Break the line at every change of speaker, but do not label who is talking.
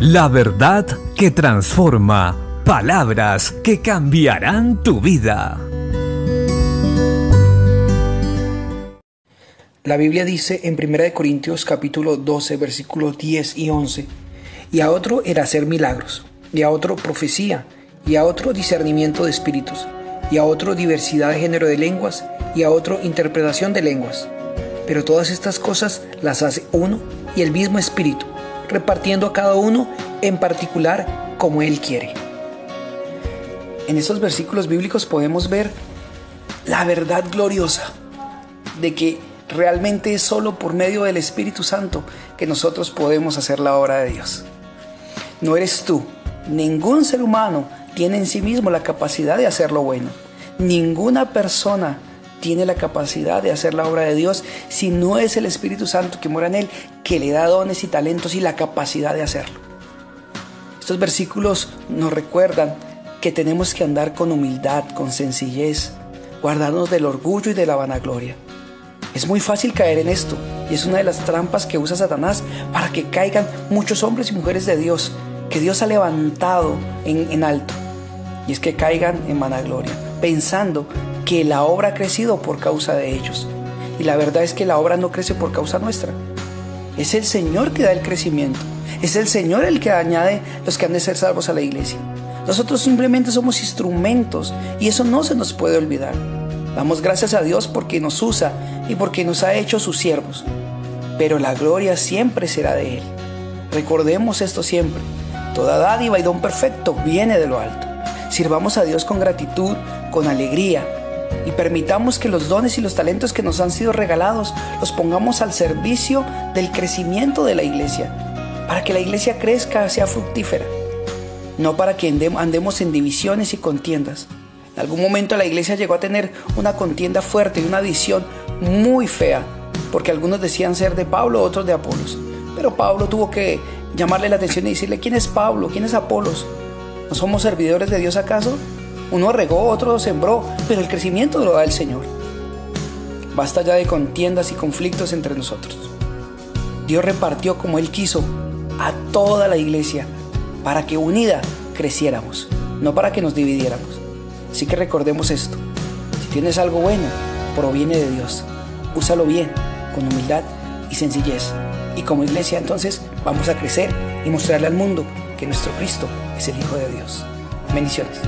La verdad que transforma. Palabras que cambiarán tu vida.
La Biblia dice en 1 Corintios capítulo 12 versículos 10 y 11, y a otro era hacer milagros, y a otro profecía, y a otro discernimiento de espíritus, y a otro diversidad de género de lenguas, y a otro interpretación de lenguas. Pero todas estas cosas las hace uno y el mismo espíritu repartiendo a cada uno en particular como Él quiere. En estos versículos bíblicos podemos ver la verdad gloriosa de que realmente es solo por medio del Espíritu Santo que nosotros podemos hacer la obra de Dios. No eres tú, ningún ser humano tiene en sí mismo la capacidad de hacer lo bueno. Ninguna persona tiene la capacidad de hacer la obra de Dios si no es el Espíritu Santo que mora en él, que le da dones y talentos y la capacidad de hacerlo. Estos versículos nos recuerdan que tenemos que andar con humildad, con sencillez, guardarnos del orgullo y de la vanagloria. Es muy fácil caer en esto y es una de las trampas que usa Satanás para que caigan muchos hombres y mujeres de Dios, que Dios ha levantado en, en alto, y es que caigan en vanagloria, pensando que la obra ha crecido por causa de ellos. Y la verdad es que la obra no crece por causa nuestra. Es el Señor que da el crecimiento. Es el Señor el que añade los que han de ser salvos a la iglesia. Nosotros simplemente somos instrumentos y eso no se nos puede olvidar. Damos gracias a Dios porque nos usa y porque nos ha hecho sus siervos. Pero la gloria siempre será de Él. Recordemos esto siempre. Toda dádiva y don perfecto viene de lo alto. Sirvamos a Dios con gratitud, con alegría, y permitamos que los dones y los talentos que nos han sido regalados los pongamos al servicio del crecimiento de la iglesia, para que la iglesia crezca, sea fructífera, no para que andemos en divisiones y contiendas. En algún momento la iglesia llegó a tener una contienda fuerte y una visión muy fea, porque algunos decían ser de Pablo, otros de Apolos. Pero Pablo tuvo que llamarle la atención y decirle, ¿quién es Pablo? ¿Quién es Apolos? ¿No somos servidores de Dios acaso? Uno regó, otro sembró, pero el crecimiento lo da el Señor. Basta ya de contiendas y conflictos entre nosotros. Dios repartió como Él quiso a toda la iglesia para que unida creciéramos, no para que nos dividiéramos. Así que recordemos esto. Si tienes algo bueno, proviene de Dios. Úsalo bien, con humildad y sencillez. Y como iglesia entonces vamos a crecer y mostrarle al mundo que nuestro Cristo es el Hijo de Dios. Bendiciones.